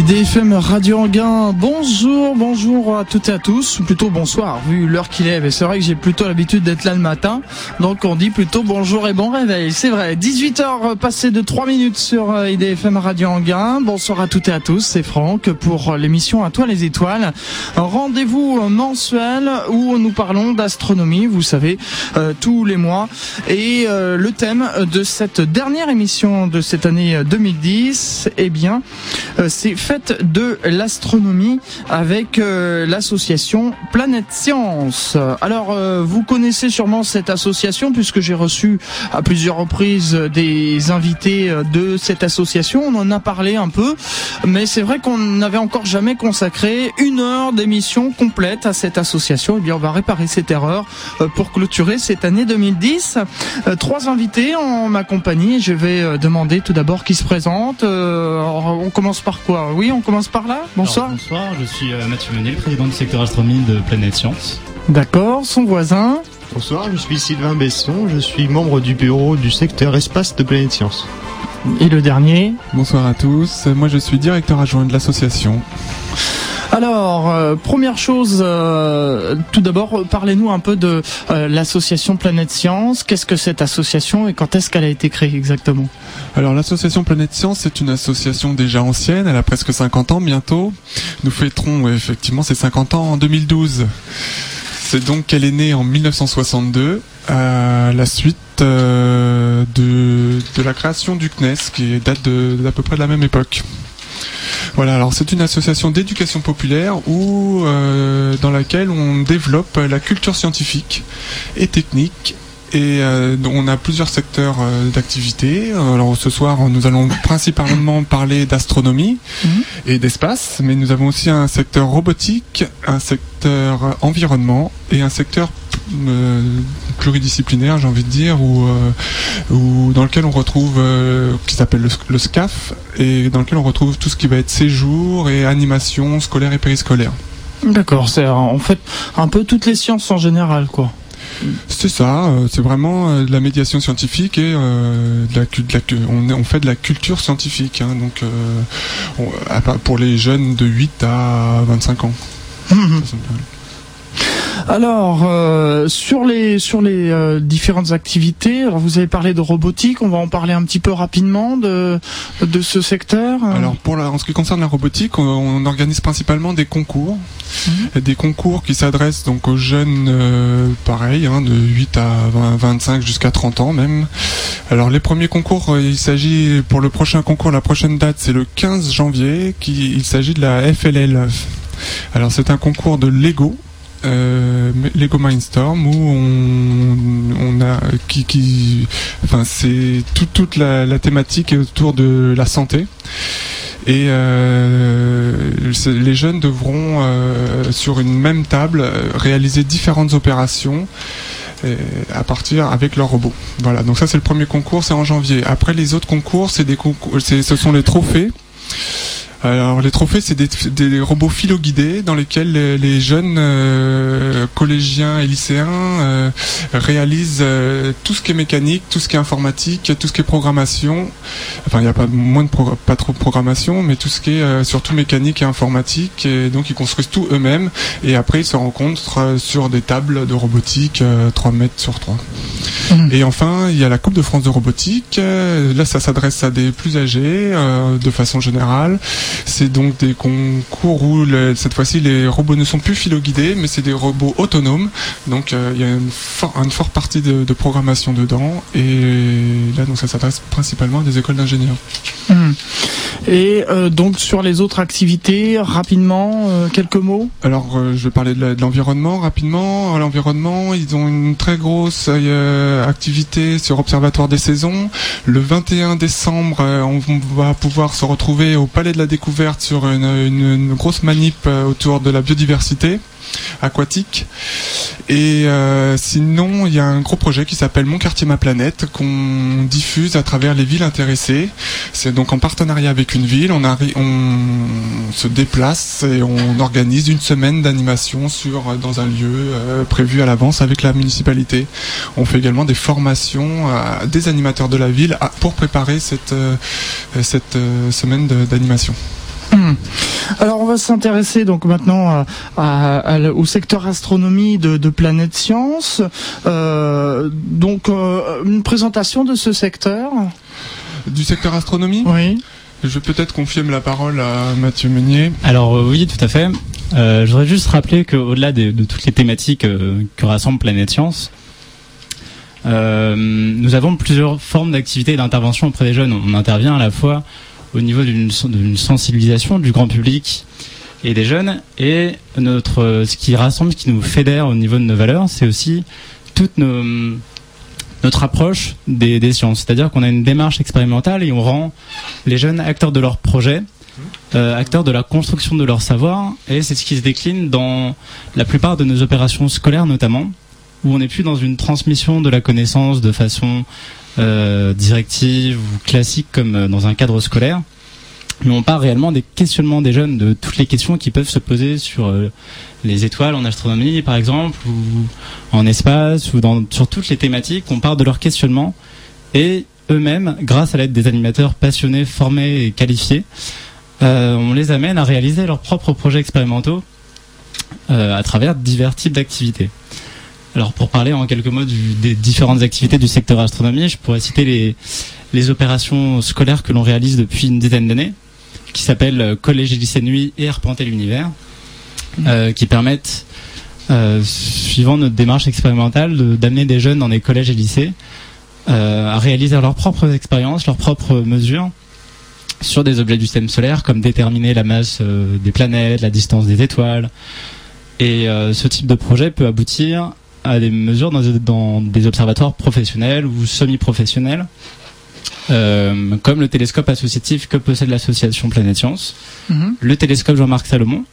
IDFM Radio Anguin, bonjour, bonjour à toutes et à tous, ou plutôt bonsoir, vu l'heure qu'il est. Mais c'est vrai que j'ai plutôt l'habitude d'être là le matin, donc on dit plutôt bonjour et bon réveil. C'est vrai, 18h passées de 3 minutes sur euh, IDFM Radio Anguin. Bonsoir à toutes et à tous, c'est Franck pour l'émission À toi les étoiles. Un rendez-vous mensuel où nous parlons d'astronomie, vous savez, euh, tous les mois. Et euh, le thème de cette dernière émission de cette année 2010, eh bien, c'est fête de l'astronomie avec euh, l'association Planète Science. Alors, euh, vous connaissez sûrement cette association puisque j'ai reçu à plusieurs reprises des invités euh, de cette association. On en a parlé un peu, mais c'est vrai qu'on n'avait encore jamais consacré une heure d'émission complète à cette association. Eh bien, on va réparer cette erreur pour clôturer cette année 2010. Trois invités en ma compagnie. Je vais demander tout d'abord qui se présente. On commence par quoi? Oui, on commence par là. Bonsoir. bonsoir, je suis euh, Mathieu Menet, président du secteur astronomie de Planète Science. D'accord, son voisin. Bonsoir, je suis Sylvain Besson, je suis membre du bureau du secteur espace de Planète Science. Et le dernier? Bonsoir à tous, moi je suis directeur adjoint de l'association. Alors, euh, première chose, euh, tout d'abord, parlez-nous un peu de euh, l'association Planète Science. Qu'est-ce que cette association et quand est-ce qu'elle a été créée exactement? Alors, l'association Planète Science, c'est une association déjà ancienne, elle a presque 50 ans bientôt. Nous fêterons effectivement ses 50 ans en 2012. C'est donc qu'elle est née en 1962, à la suite de, de la création du CNES, qui date d'à peu près de la même époque. Voilà, alors c'est une association d'éducation populaire où, euh, dans laquelle on développe la culture scientifique et technique et euh, on a plusieurs secteurs euh, d'activité. Alors ce soir, nous allons principalement parler d'astronomie mhm. et d'espace, mais nous avons aussi un secteur robotique, un secteur environnement et un secteur euh, pluridisciplinaire, j'ai envie de dire, ou euh, dans lequel on retrouve, euh, qui s'appelle le, SCAF, et dans lequel on retrouve tout ce qui va être séjour et animation scolaire et périscolaire. D'accord, c'est en fait un peu toutes les sciences en général, quoi. C'est ça, c'est vraiment de la médiation scientifique et de la, on, fait de la culture scientifique, hein, donc pour les jeunes de 8 à 25 ans. Mhm. Alors euh, sur les sur les euh, différentes activités, alors vous avez parlé de robotique, on va en parler un petit peu rapidement de de ce secteur. Alors pour la, en ce qui concerne la robotique, on, organise principalement des concours, mhm. des concours qui s'adressent donc aux jeunes, euh, pareil, hein, de 8 à 25 jusqu'à 30 ans même. Alors les premiers concours, il s'agit pour le prochain concours, la prochaine date c'est le 15 janvier, qui il s'agit de la FLL. Alors c'est un concours de Lego euh, Lego Mindstorm où on, a qui, qui enfin c'est toute la, thématique autour de la santé et euh, les jeunes devront euh, sur une même table réaliser différentes opérations à partir avec leur robot. Voilà, donc ça c'est le premier concours, c'est en janvier. Après les autres concours, c'est des concours, ce sont les trophées. Alors les trophées, c'est des, robots philo-guidés dans lesquels les, jeunes euh, collégiens et lycéens euh, réalisent euh, tout ce qui est mécanique, tout ce qui est informatique, tout ce qui est programmation. Enfin, il n'y a pas moins de pas trop de programmation, mais tout ce qui est surtout mécanique et informatique. Et donc ils construisent tout eux-mêmes. Et après, ils se rencontrent sur des tables de robotique 3 mètres sur 3. Mmh. Et enfin, il y a la Coupe de France de robotique. Là, ça s'adresse à des plus âgés de façon générale. C'est donc des concours où cette fois-ci les robots ne sont plus philo-guidés, mais c'est des robots autonomes. Donc euh, il y a une, forte partie de, programmation dedans. Et là, donc ça s'adresse principalement à des écoles d'ingénieurs. Hmm. Et euh, donc sur les autres activités, rapidement, euh, quelques mots? Alors je vais parler de l'environnement rapidement. L'environnement, ils ont une très grosse activité sur Observatoire des saisons. Le 21 décembre, on va pouvoir se retrouver au Palais de la Découverte sur une, grosse manip euh, autour de la biodiversité aquatique. Et euh, sinon, il y a un gros projet qui s'appelle Mon quartier ma planète qu'on diffuse à travers les villes intéressées. C'est donc en partenariat avec une ville. On, on se déplace et on organise une semaine d'animation sur dans un lieu euh, prévu à l'avance avec la municipalité. On fait également des formations à des animateurs de la ville pour préparer cette, cette semaine d'animation. Hmm. Alors on va s'intéresser donc maintenant au secteur astronomie de, Planète Science. donc une présentation de ce secteur. Du secteur astronomie Oui. Je vais peut-être confier la parole à Mathieu Meunier. Alors oui, tout à fait. je voudrais juste rappeler qu'au-delà de, de, toutes les thématiques que rassemble Planète Science, euh, nous avons plusieurs formes d'activité et d'intervention auprès des jeunes. On intervient à la fois au niveau d'une sensibilisation du grand public et des jeunes, et notre, ce qui rassemble, ce qui nous fédère au niveau de nos valeurs, c'est aussi toute notre approche des, sciences. C'est-à-dire qu'on a une démarche expérimentale et on rend les jeunes acteurs de leur projet, euh, acteurs de la construction de leur savoir, et c'est ce qui se décline dans la plupart de nos opérations scolaires notamment où on n'est plus dans une transmission de la connaissance de façon euh, directive ou classique comme euh, dans un cadre scolaire, mais on part réellement des questionnements des jeunes, de toutes les questions qui peuvent se poser sur euh, les étoiles en astronomie par exemple, ou en espace, ou sur toutes les thématiques, on part de leurs questionnements, et eux-mêmes, grâce à l'aide des animateurs passionnés, formés et qualifiés, on les amène à réaliser leurs propres projets expérimentaux à travers divers types d'activités. Alors pour parler en quelques mots des différentes activités du secteur astronomie, je pourrais citer les, les opérations scolaires que l'on réalise depuis une dizaine d'années, qui s'appellent euh, Collège et lycée nuit et Arpenter l'univers, mmh. euh, qui permettent, euh, suivant notre démarche expérimentale, d'amener des jeunes dans des collèges et lycées à réaliser leurs propres expériences, leurs propres mesures sur des objets du système solaire, comme déterminer la masse des planètes, la distance des étoiles. Et ce type de projet peut aboutir à des mesures dans, des observatoires professionnels ou semi-professionnels, euh, comme le télescope associatif que possède l'association Planète Science, mhm. le télescope Jean-Marc Salomon.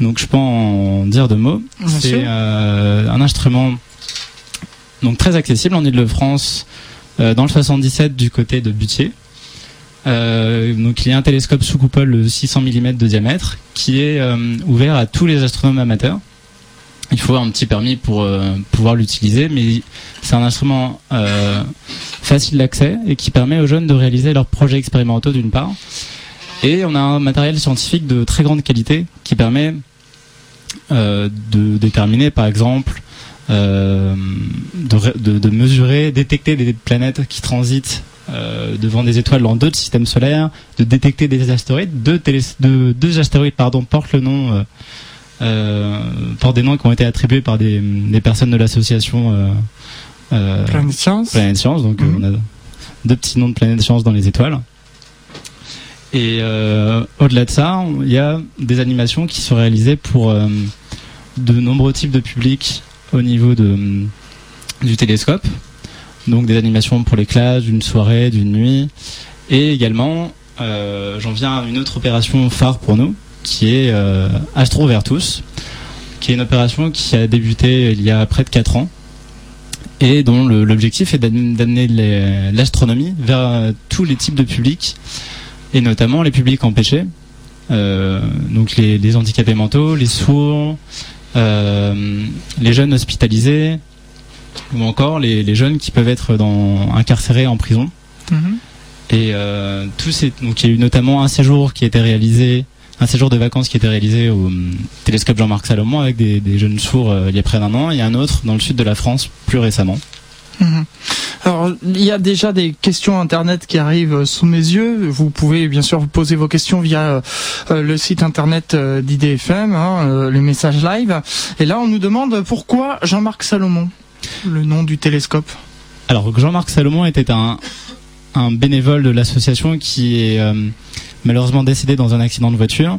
Donc je peux en dire deux mots. C'est euh, un instrument donc très accessible en Ile-de-France, euh, dans le 77 du côté de Butier. donc il y a un télescope sous coupole de 600 mm de diamètre qui est ouvert à tous les astronomes amateurs il faut un petit permis pour euh, pouvoir l'utiliser, mais c'est un instrument euh, facile d'accès et qui permet aux jeunes de réaliser leurs projets expérimentaux d'une part. Et on a un matériel scientifique de très grande qualité qui permet euh, de déterminer par exemple de, mesurer, détecter des planètes qui transitent devant des étoiles dans d'autres systèmes solaires, de détecter des astéroïdes. Deux, deux astéroïdes pardon, portent le nom euh, par des noms qui ont été attribués par des, personnes de l'association euh, euh, Planète Science. Planète Science, donc mhm. on a deux petits noms de Planète Science dans les étoiles. Et au-delà de ça, il y a des animations qui sont réalisées pour de nombreux types de publics au niveau de, du télescope. Donc des animations pour les classes, d'une soirée, d'une nuit. Et également, j'en viens à une autre opération phare pour nous, qui est euh, Astro Vertus, qui est une opération qui a débuté il y a près de 4 ans et dont l'objectif est d'amener l'astronomie vers euh, tous les types de publics et notamment les publics empêchés, euh, donc les, handicapés mentaux, les sourds, les jeunes hospitalisés ou encore les, jeunes qui peuvent être dans, incarcérés en prison. Mm-hmm. Et tout donc il y a eu notamment un séjour qui a été réalisé un séjour de vacances qui était réalisé au hum, télescope Jean-Marc Salomon avec des, jeunes sourds euh, il y a près d'un an et un autre dans le sud de la France plus récemment. Mhm. Alors, il y a déjà des questions internet qui arrivent euh, sous mes yeux. Vous pouvez bien sûr poser vos questions via euh, le site internet d'IDFM, hein, les messages live. Et là, on nous demande pourquoi Jean-Marc Salomon, le nom du télescope. Alors, Jean-Marc Salomon était un, un bénévole de l'association qui est malheureusement décédé dans un accident de voiture.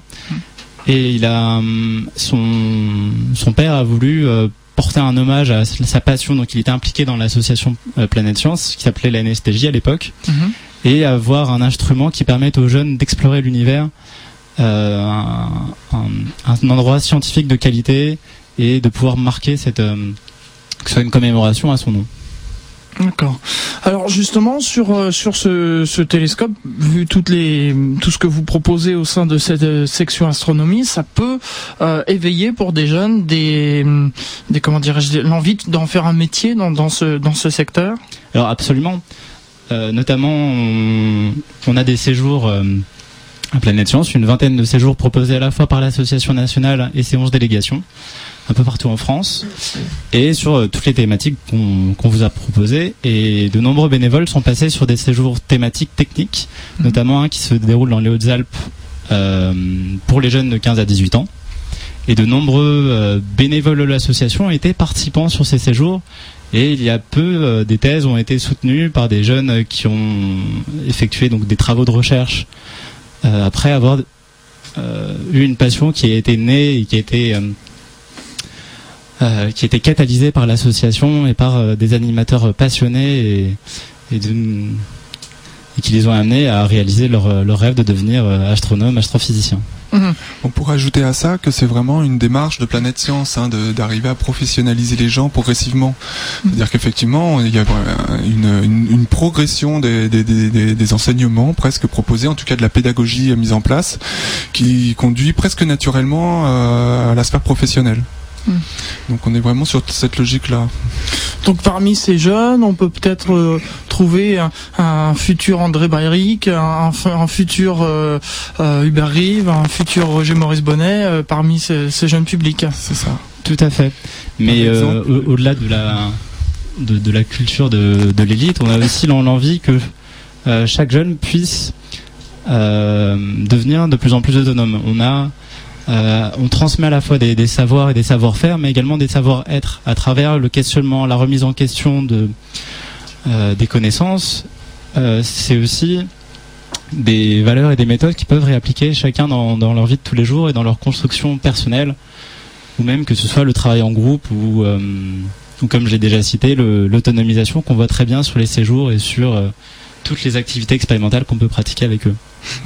Et il a hum, son son père a voulu euh, porter un hommage à sa passion. Donc il était impliqué dans l'association euh, Planète Science qui s'appelait la NSTJ à l'époque, mhm. et avoir un instrument qui permette aux jeunes d'explorer l'univers, euh, un, un, endroit scientifique de qualité et de pouvoir marquer cette que ce soit une commémoration à son nom. D'accord. Alors justement sur euh, sur ce, ce, télescope, vu toutes les tout ce que vous proposez au sein de cette euh, section astronomie, ça peut euh, éveiller pour des jeunes des des comment dirais-je l'envie d'en faire un métier dans, dans ce dans ce secteur? Alors absolument. notamment on, a des séjours à Planète Science, une vingtaine de séjours proposés à la fois par l'association nationale et ses 11 délégations, un peu partout en France, et sur euh, toutes les thématiques qu'on vous a proposées. Et de nombreux bénévoles sont passés sur des séjours thématiques techniques, Mhm. notamment un qui se déroule dans les Hautes-Alpes euh, pour les jeunes de 15 à 18 ans. Et de nombreux euh, bénévoles de l'association étaient participants sur ces séjours. Et il y a peu, euh, des thèses ont été soutenues par des jeunes qui ont effectué donc des travaux de recherche après avoir eu une passion qui a été née et qui a été qui a été catalysée par l'association et par euh, des animateurs passionnés et, et, d'une- et qui les ont amenés à réaliser leur, leur rêve de devenir euh, astronome, astrophysicien. On pourrait ajouter à ça que c'est vraiment une démarche de Planète Science, hein, d'arriver à professionnaliser les gens progressivement. C'est-à-dire qu'effectivement, il y a euh, une, une- une progression des, des- des- des- des enseignements presque proposés, en tout cas de la pédagogie euh, mise en place, qui conduit presque naturellement euh, à la sphère professionnelle. Mm. Donc on est vraiment sur cette logique-là. Donc parmi ces jeunes, on peut peut-être euh, trouver un, un futur André Bayrich, un, un futur euh, euh, Hubert Rive, un futur Roger Maurice Bonnet euh, parmi ces, ces jeunes publics. C'est ça. Tout à fait. Mais euh, au- au-delà de la de, de la culture de, de l'élite, on a aussi l'en- l'envie que euh, chaque jeune puisse euh, devenir de plus en plus autonome. On a euh, on transmet à la fois des, savoirs et des savoir-faire, mais également des savoir-être à travers le questionnement, la remise en question euh, des connaissances. Euh, C'est aussi des valeurs et des méthodes qui peuvent réappliquer chacun dans, leur vie de tous les jours et dans leur construction personnelle ou même que ce soit le travail en groupe ou, ou comme j'ai déjà cité, l'autonomisation qu'on voit très bien sur les séjours et sur toutes les activités expérimentales qu'on peut pratiquer avec eux.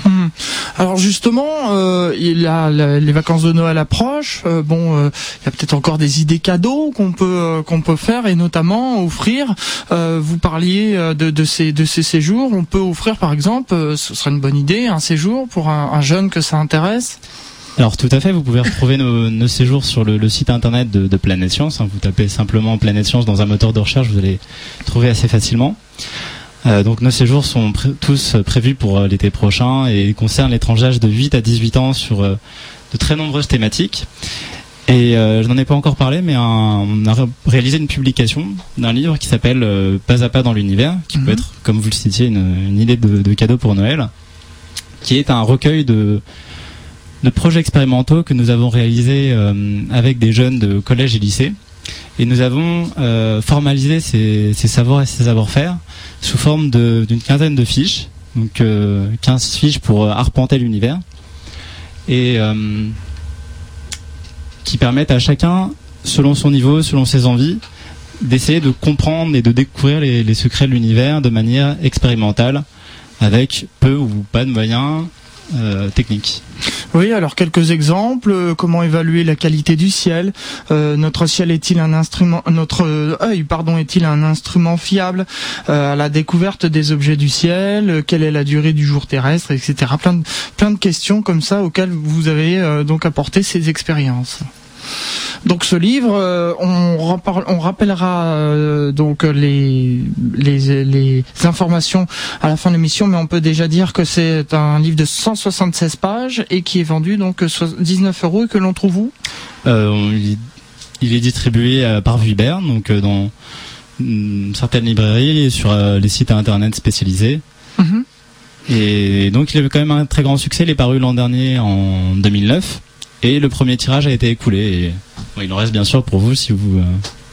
Mhm. Alors justement, euh, il y a la- les vacances de Noël approchent. Euh, bon, euh, il y a peut-être encore des idées cadeaux qu'on peut qu'on peut faire et notamment offrir. Vous parliez de, de ces de ces séjours. On peut offrir par exemple, ce serait une bonne idée, un séjour pour un, un jeune que ça intéresse. Alors tout à fait, vous pouvez retrouver nos, nos séjours sur le, le site internet de, de Planète Science. hein. Vous tapez simplement Planète Science dans un moteur de recherche, vous allez trouver assez facilement. Euh, donc nos séjours sont pré- tous euh, prévus pour euh, l'été prochain et concernent les tranches d'âge de 8 à 18 ans sur euh, de très nombreuses thématiques. Et je n'en ai pas encore parlé, mais un- on a ré- réalisé une publication d'un livre qui s'appelle Pas à pas dans l'univers, qui Mhm. peut être, comme vous le citiez, une, une idée de, de cadeau pour Noël, qui est un recueil de, de projets expérimentaux que nous avons réalisés avec des jeunes de collège et lycée. Et nous avons euh, formalisé ces, savoirs et ces savoir-faire sous forme d'une quinzaine de fiches, donc euh, 15 fiches pour euh, arpenter l'univers, et euh, qui permettent à chacun, selon son niveau, selon ses envies, d'essayer de comprendre et de découvrir les secrets de l'univers de manière expérimentale, avec peu ou pas de moyens euh. Oui, alors quelques exemples. Euh, Comment évaluer la qualité du ciel Euh, Notre ciel est-il un instrument Notre œil, pardon, est-il un instrument fiable euh, à la découverte des objets du ciel Quelle est la durée du jour terrestre, etc. Plein de plein de questions comme ça auxquelles vous avez donc apporté ces expériences. Donc ce livre, euh, on, rappellera euh, donc les, les les informations à la fin de l'émission, mais on peut déjà dire que c'est un livre de 176 pages et qui est vendu donc so- 19 euros et que l'on trouve où? Euh, il, il est distribué par Vuibert, donc dans mm, certaines librairies et sur les sites internet spécialisés. Mhm. Et donc il avait quand même un très grand succès. Il est paru l'an dernier en 2009 et le premier tirage a été écoulé. Et, bon, il en reste bien sûr pour vous si vous euh,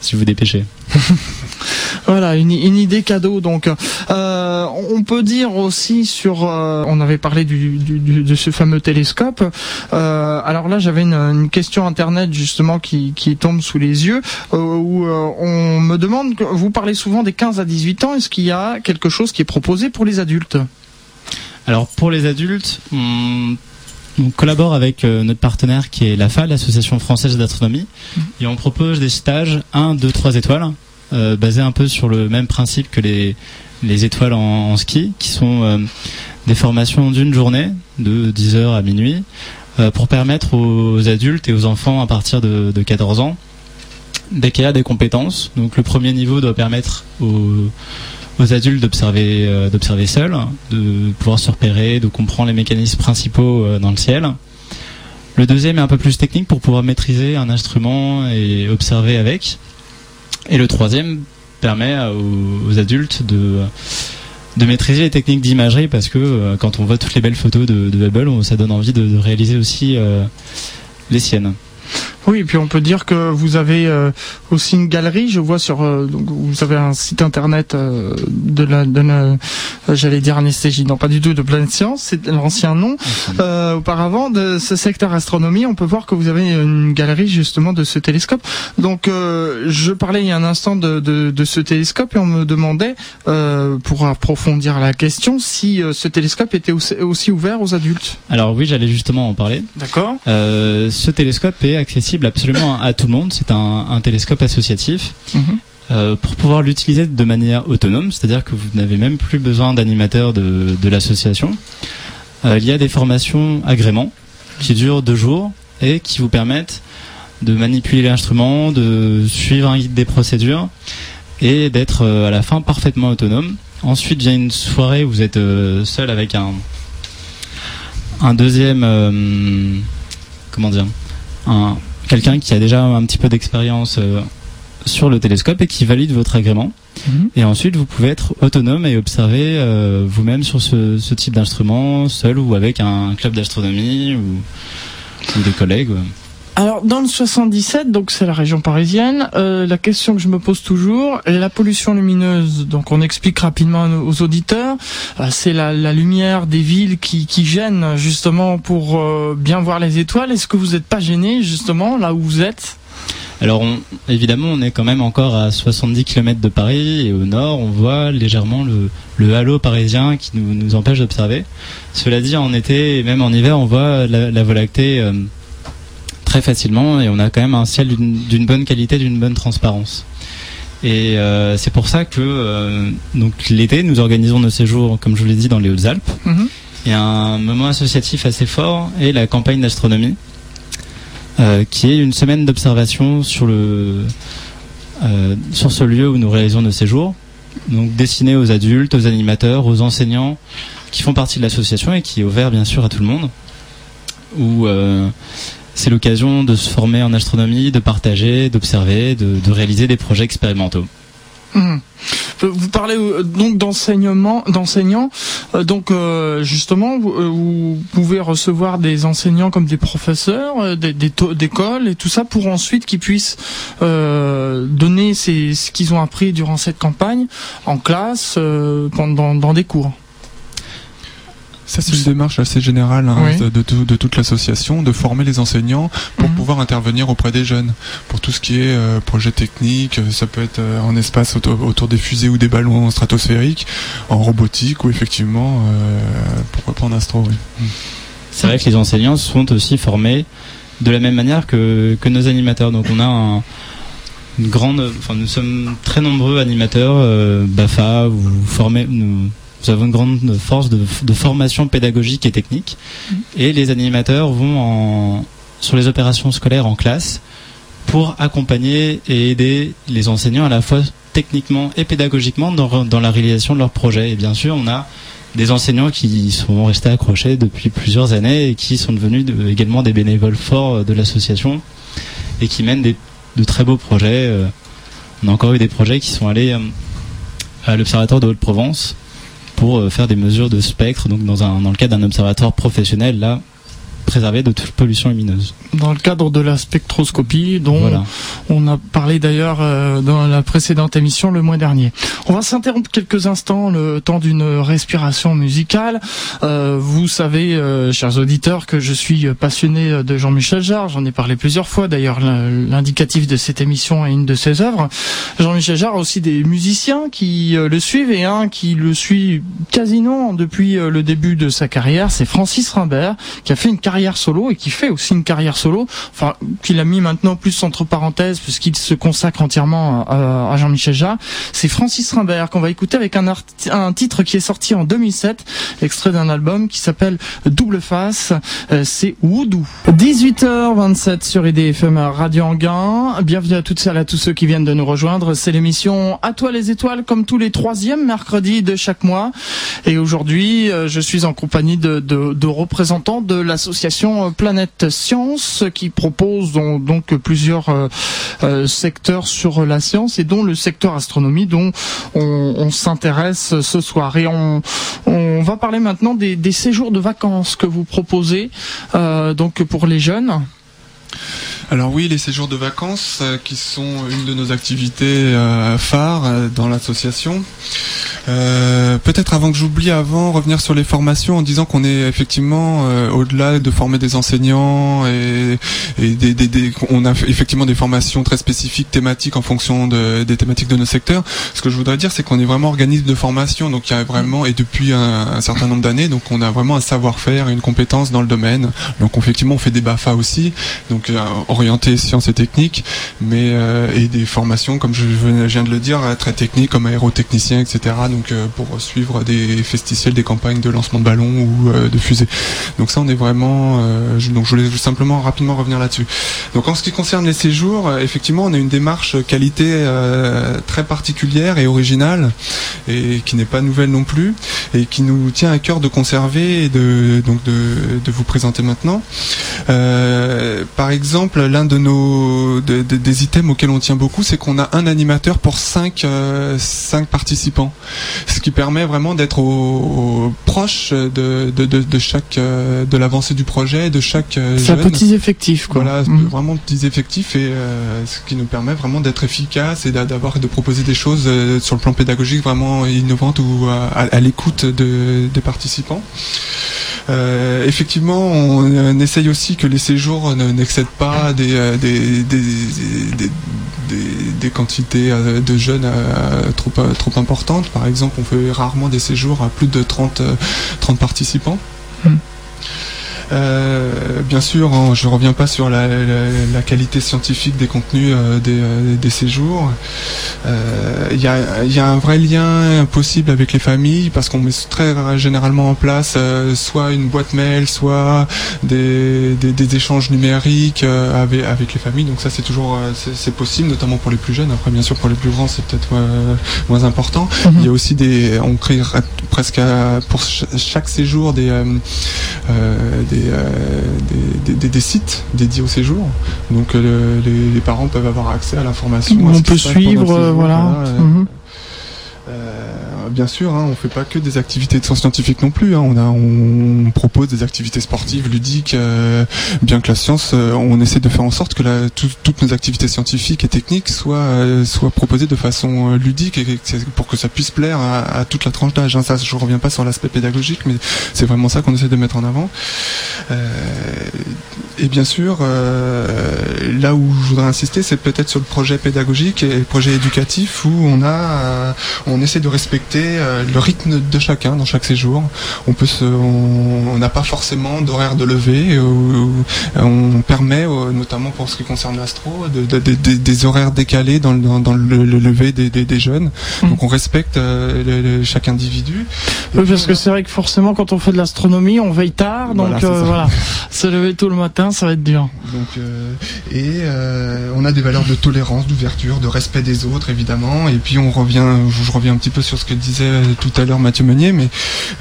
si vous dépêchez. Voilà, une, une idée cadeau. Donc, euh, on peut dire aussi sur, euh, on avait parlé du, du- du- de ce fameux télescope. Euh, alors là, j'avais une, une question internet justement qui, qui tombe sous les yeux, où on me demande, vous parlez souvent des 15 à 18 ans. Est-ce qu'il y a quelque chose qui est proposé pour les adultes? Alors pour les adultes, on, on collabore avec euh, notre partenaire qui est l'AFA, l'Association française d'astronomie, et on propose des stages 1, 2, 3 étoiles, euh, basés un peu sur le même principe que les, les étoiles en, en ski, qui sont euh, des formations d'une journée, de 10h à minuit, pour permettre aux adultes et aux enfants à partir de, de 14 ans d'acquérir des compétences. Donc le premier niveau doit permettre aux, aux adultes d'observer euh, seuls, de pouvoir se repérer, de comprendre les mécanismes principaux euh, dans le ciel. Le deuxième est un peu plus technique pour pouvoir maîtriser un instrument et observer avec. Et le troisième permet aux, adultes de de maîtriser les techniques d'imagerie parce que euh, quand on voit toutes les belles photos de, de Hubble, ça donne envie de, réaliser aussi les siennes. Oui, et puis on peut dire que vous avez euh, aussi une galerie. Je vois sur, euh, donc vous avez un site internet euh, de la, de la j'allais dire anesthésie, non pas du tout de Planète Science, c'est l'ancien nom. auparavant de ce secteur astronomie, on peut voir que vous avez une galerie justement de ce télescope. Donc je parlais il y a un instant de, de, de ce télescope et on me demandait, pour approfondir la question, si ce télescope était aussi ouvert aux adultes. Alors oui, j'allais justement en parler. D'accord. ce télescope est accessible absolument à tout le monde. C'est un, télescope associatif. Mhm. Euh, pour pouvoir l'utiliser de manière autonome, c'est-à-dire que vous n'avez même plus besoin d'animateur de, l'association. Euh, il y a des formations agrément qui durent deux jours et qui vous permettent de manipuler l'instrument, de suivre un guide des procédures et d'être euh, à la fin parfaitement autonome. Ensuite vient une soirée où vous êtes seul avec un, un deuxième comment dire un, quelqu'un qui a déjà un petit peu d'expérience euh, sur le télescope et qui valide votre agrément. Mhm. Et ensuite, vous pouvez être autonome et observer euh, vous-même sur ce, type d'instrument, seul ou avec un club d'astronomie ou, des collègues. Alors dans le 77, donc c'est la région parisienne, euh, la question que je me pose toujours la pollution lumineuse. Donc on explique rapidement aux auditeurs, c'est la, lumière des villes qui, gêne justement pour bien voir les étoiles. Est-ce que vous n'êtes pas gêné justement là où vous êtes? Alors évidemment, on est quand même encore à 70 km de Paris et au nord, on voit légèrement le, halo parisien qui nous, empêche d'observer. Cela dit, en été et même en hiver, on voit la, Voie lactée euh, très facilement et on a quand même un ciel d'une bonne qualité, d'une bonne transparence. Et euh, c'est pour ça que euh, donc l'été, nous organisons nos séjours, comme je vous l'ai dit, dans les Hautes-Alpes. Mhm. Il y a un moment associatif assez fort et la campagne d'astronomie euh, qui est une semaine d'observation sur le sur ce lieu où nous réalisons nos séjours, donc destiné aux adultes, aux animateurs, aux enseignants qui font partie de l'association et qui est ouvert bien sûr à tout le monde. Où c'est l'occasion de se former en astronomie, de partager, d'observer, de, réaliser des projets expérimentaux. Mmh. Vous parlez euh, donc d'enseignement, d'enseignants. Euh, donc euh, justement, vous, pouvez recevoir des enseignants comme des professeurs, des, d'écoles et tout ça pour ensuite qu'ils puissent donner ce qu'ils ont appris durant cette campagne en classe, dans des cours. Ça, c'est une démarche assez générale hein, de, toute l'association, de former les enseignants pour mhm. pouvoir intervenir auprès des jeunes. Pour tout ce qui est euh, projet technique, euh, ça peut être euh, en espace autour, des fusées ou des ballons stratosphériques, en robotique ou effectivement, pourquoi pas en astro. C'est vrai que les enseignants sont aussi formés de la même manière que, que nos animateurs. Donc on a une grande, enfin nous sommes très nombreux animateurs, Bafa, vous formez, nous nous avons une grande force de, formation pédagogique et technique. Mm. Et les animateurs vont en, sur les opérations scolaires en classe pour accompagner et aider les enseignants à la fois techniquement et pédagogiquement dans, la réalisation de leurs projets. Et bien sûr, on a des enseignants qui sont restés accrochés depuis plusieurs années et qui sont devenus également des bénévoles forts de l'association et qui mènent de très beaux projets. Euh, on a encore eu des projets qui sont allés euh, à l'Observatoire de Haute-Provence pour euh, faire des mesures de spectre, donc dans, un, dans le cadre d'un observatoire professionnel, là, préservé de toute pollution lumineuse. Dans le cadre de la spectroscopie, dont on a parlé d'ailleurs euh, dans la précédente émission le mois dernier. On va s'interrompre quelques instants, le temps d'une respiration musicale. Euh, vous savez, euh, chers auditeurs, que je suis passionné de Jean-Michel Jarre. J'en ai parlé plusieurs fois. D'ailleurs, l'indicatif de cette émission est une de ses œuvres. Jean-Michel Jarre a aussi des musiciens qui le suivent et un qui le suit quasiment depuis le début de sa carrière, c'est Francis Rimbert, qui a fait une carrière carrière solo et qui fait aussi une carrière solo, enfin qu'il a mis maintenant plus entre parenthèses puisqu'il se consacre entièrement à, Jean-Michel Jarre. C'est Francis Rimbert qu'on va écouter avec un, un titre qui est sorti en 2007, extrait d'un album qui s'appelle Double Face. Euh, c'est Woodoo. 18h27 sur IDFM Radio Anguin. Bienvenue à toutes celles et à tous ceux qui viennent de nous rejoindre. C'est l'émission À toi les étoiles comme tous les troisièmes mercredis de chaque mois. Et aujourd'hui, euh, je suis en compagnie de, représentants de l'association Planète Science qui propose donc, plusieurs euh, euh, secteurs sur la science et dont le secteur astronomie dont on, s'intéresse ce soir. Et on, on va parler maintenant des, des séjours de vacances que vous proposez euh, donc pour les jeunes. Alors oui, les séjours de vacances euh, qui sont une de nos activités euh, phares euh, dans l'association. Peut-être avant que j'oublie, avant revenir sur les formations en disant qu'on est effectivement au-delà de former des enseignants et, des, on a effectivement des formations très spécifiques, thématiques en fonction des thématiques de nos secteurs. Ce que je voudrais dire, c'est qu'on est vraiment organisme de formation, donc il y a vraiment et depuis un, certain nombre d'années, donc on a vraiment un savoir-faire et une compétence dans le domaine. Donc effectivement, on fait des BAFA aussi, orienté sciences et techniques, mais euh, et des formations, comme je viens de le dire, très techniques comme aérotechnicien, etc. Donc euh, pour suivre des festiciels, des campagnes de lancement de ballons ou euh, de fusées. Donc ça, on est vraiment. Donc je voulais simplement rapidement revenir là-dessus. Donc en ce qui concerne les séjours, effectivement, on a une démarche qualité très particulière et originale et qui n'est pas nouvelle non plus et qui nous tient à cœur de conserver et de donc de, de vous présenter maintenant. Par exemple, l'un de nos des items auxquels on tient beaucoup, c'est qu'on a un animateur pour cinq euh, cinq participants, ce qui permet vraiment d'être au, proche de, de, chaque euh, de l'avancée du projet, de chaque euh, c'est un petit effectif quoi. Voilà, mm. vraiment petits effectifs et ce qui nous permet vraiment d'être efficace et d'avoir de proposer des choses sur le plan pédagogique vraiment innovantes ou à, l'écoute des participants. Effectivement, on, essaye aussi que les séjours n'excèdent pas euh, des, des, des, quantités euh, de jeunes euh, trop, trop importantes. Par exemple, on fait rarement des séjours à plus de 30, 30 participants. Hmm. Euh, bien sûr, hein, je reviens pas sur la, qualité scientifique des contenus euh, euh, des, séjours. Il y a, un vrai lien possible avec les familles parce qu'on met très généralement en place soit une boîte mail, soit des, échanges numériques avec, les familles. Donc ça, c'est toujours c'est possible, notamment pour les plus jeunes. Après, bien sûr, pour les plus grands, c'est peut-être moins important. Mhm. Il y a aussi des, on crée presque pour chaque séjour des, des euh, des, des, sites dédiés au séjour. Donc euh, les, parents peuvent avoir accès à l'information. On peut suivre, voilà. Euh, bien sûr, hein, on fait pas que des activités de sciences scientifiques non plus. Hein. On, a, on propose des activités sportives, ludiques. Euh, bien que la science, euh, on essaie de faire en sorte que la, toutes nos activités scientifiques et techniques soient, soient proposées de façon ludique et pour que ça puisse plaire à, toute la tranche d'âge. Hein. Ça, je reviens pas sur l'aspect pédagogique, mais c'est vraiment ça qu'on essaie de mettre en avant. et bien sûr, là où je voudrais insister, c'est peut-être sur le projet pédagogique et le projet éducatif où on a, on essaie de respecter euh, le rythme de chacun dans chaque séjour. On peut on n'a pas forcément d'horaire de lever. on permet, euh, notamment pour ce qui concerne l'astro, des horaires décalés dans, le, lever des, jeunes. Mmh. Donc on respecte euh, chaque individu. Oui, parce que c'est vrai que forcément quand on fait de l'astronomie, on veille tard, donc voilà, se lever tôt le matin, ça va être dur. Donc et on a des valeurs de tolérance, d'ouverture, de respect des autres évidemment. Et puis on revient, je reviens un petit peu sur ce que disait tout à l'heure Mathieu Meunier, mais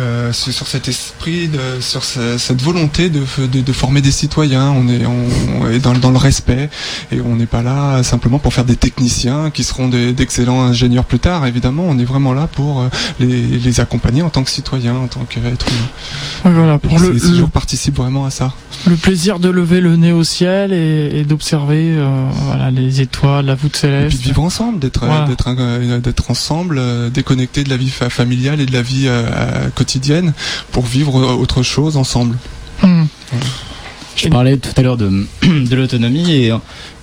euh, sur cet esprit, de, sur cette volonté de, de, former des citoyens. On est, on, est dans, dans, le respect et on n'est pas là simplement pour faire des techniciens qui seront d'excellents ingénieurs plus tard. Évidemment, on est vraiment là pour euh, les, les accompagner en tant que citoyens, en tant qu'être humain. Voilà, pour le, le participe vraiment à ça. Le plaisir de lever le nez au ciel et, d'observer euh, voilà, les étoiles, la voûte céleste. Et puis de vivre ensemble, d'être d'être ensemble, déconnecté de la vie familiale et de la vie euh, quotidienne pour vivre autre chose ensemble. Hmm. Je parlais tout à l'heure de, de l'autonomie et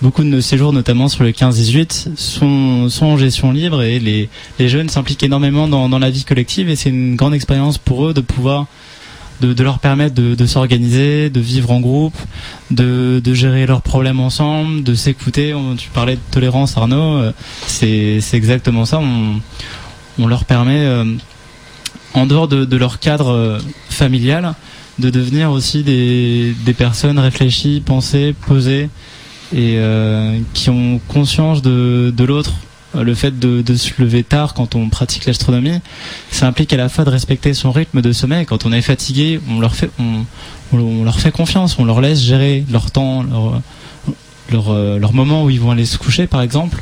beaucoup de nos séjours, notamment sur le 15-18, sont, sont en gestion libre et les, les jeunes s'impliquent énormément dans, dans la vie collective et c'est une grande expérience pour eux de pouvoir de, leur permettre de, s'organiser, de vivre en groupe, de, gérer leurs problèmes ensemble, de s'écouter. Tu parlais de tolérance, Arnaud. Euh, c'est exactement ça. On, leur permet, euh, en dehors de, leur cadre euh, familial, de devenir aussi des, personnes réfléchies, pensées, posées et qui ont conscience de l'autre le fait de, se lever tard quand on pratique l'astronomie, ça implique à la fois de respecter son rythme de sommeil. Quand on est fatigué, on leur fait, on, confiance, on leur laisse gérer leur temps, leur, leur, euh, moment où ils vont aller se coucher, par exemple.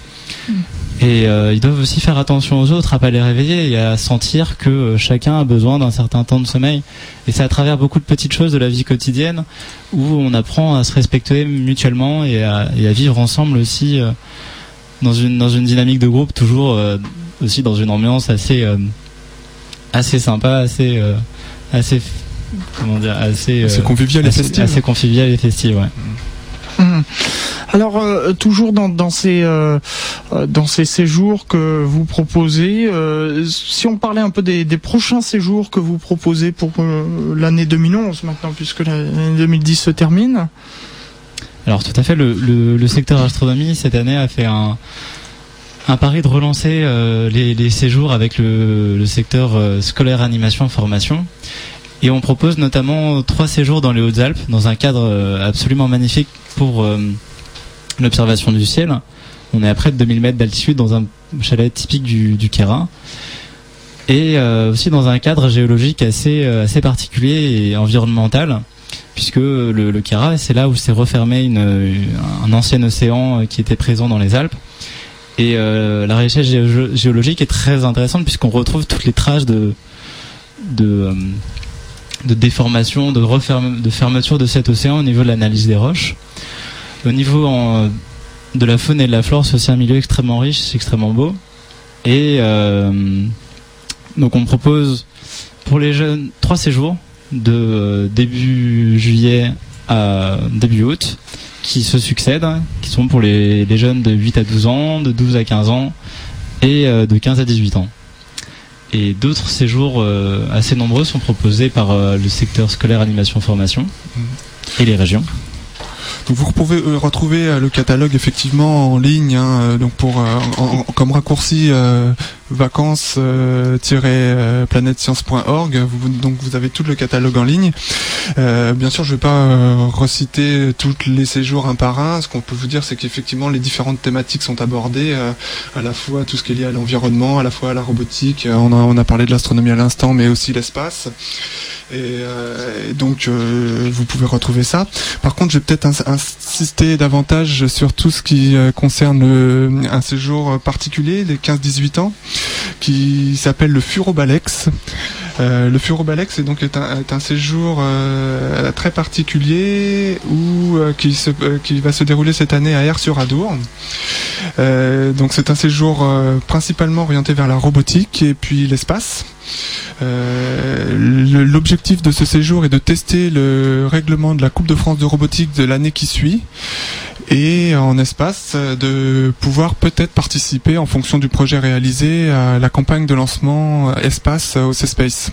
Et euh, ils doivent aussi faire attention aux autres, à pas les réveiller et à sentir que euh, chacun a besoin d'un certain temps de sommeil. Et c'est à travers beaucoup de petites choses de la vie quotidienne où on apprend à se respecter mutuellement et à, vivre ensemble aussi dans une dans une dynamique de groupe toujours euh, aussi dans une ambiance assez euh, assez sympa, assez euh, assez comment dire assez assez convivial et festive. Assez convivial et festive, ouais. Mmh. Alors toujours dans, ces dans ces séjours que vous proposez, si on parlait un peu des, prochains séjours que vous proposez pour l'année 2011 maintenant puisque l'année 2010 se termine. Alors tout à fait, le, secteur astronomie cette année a fait un, pari de relancer euh, les, séjours avec le, secteur euh, scolaire animation formation. Et on propose notamment trois séjours dans les Hautes-Alpes, dans un cadre euh, absolument magnifique pour l'observation du ciel. On est à près de 2000 mètres d'altitude dans un chalet typique du, du Et aussi dans un cadre géologique assez, assez particulier et environnemental puisque le, le Kara, c'est là où s'est refermé une, un ancien océan euh, qui était présent dans les Alpes. Et euh, la recherche géologique est très intéressante puisqu'on retrouve toutes les traces de, de, euh, de déformation, de, de fermeture de cet océan au niveau de l'analyse des roches. Au niveau de la faune et de la flore, c'est aussi un milieu extrêmement riche, c'est extrêmement beau. Et euh, donc on propose pour les jeunes trois séjours de euh, début juillet à début août qui se succèdent, qui sont pour les, jeunes de 8 à 12 ans, de 12 à 15 ans et euh, de 15 à 18 ans. Et d'autres séjours assez nombreux sont proposés par le secteur scolaire animation formation et les régions. Donc vous pouvez euh, retrouver euh, le catalogue effectivement en ligne, hein, euh, donc pour comme raccourci vacances-planetscience.org. donc vous avez tout le catalogue en ligne. bien sûr, je ne vais pas reciter tous les séjours un par un. Ce qu'on peut vous dire, c'est qu'effectivement les différentes thématiques sont abordées, à la fois tout ce qui est lié à l'environnement, à la fois à la robotique. On a, parlé de l'astronomie à l'instant, mais aussi l'espace. Et, donc vous pouvez retrouver ça. Par contre, je vais peut-être insister davantage sur tout ce qui euh, concerne un séjour particulier, les 15-18 ans, qui s'appelle le Furobalex. Euh, le Furobalex est donc est un, séjour euh, très particulier où qui, se, qui va se dérouler cette année à Air-sur-Adour. donc c'est un séjour principalement orienté vers la robotique et puis l'espace. Euh, l'objectif de ce séjour est de tester le règlement de la Coupe de France de robotique de l'année qui suit et en espace de pouvoir peut-être participer en fonction du projet réalisé à la campagne de lancement espace au C-Space.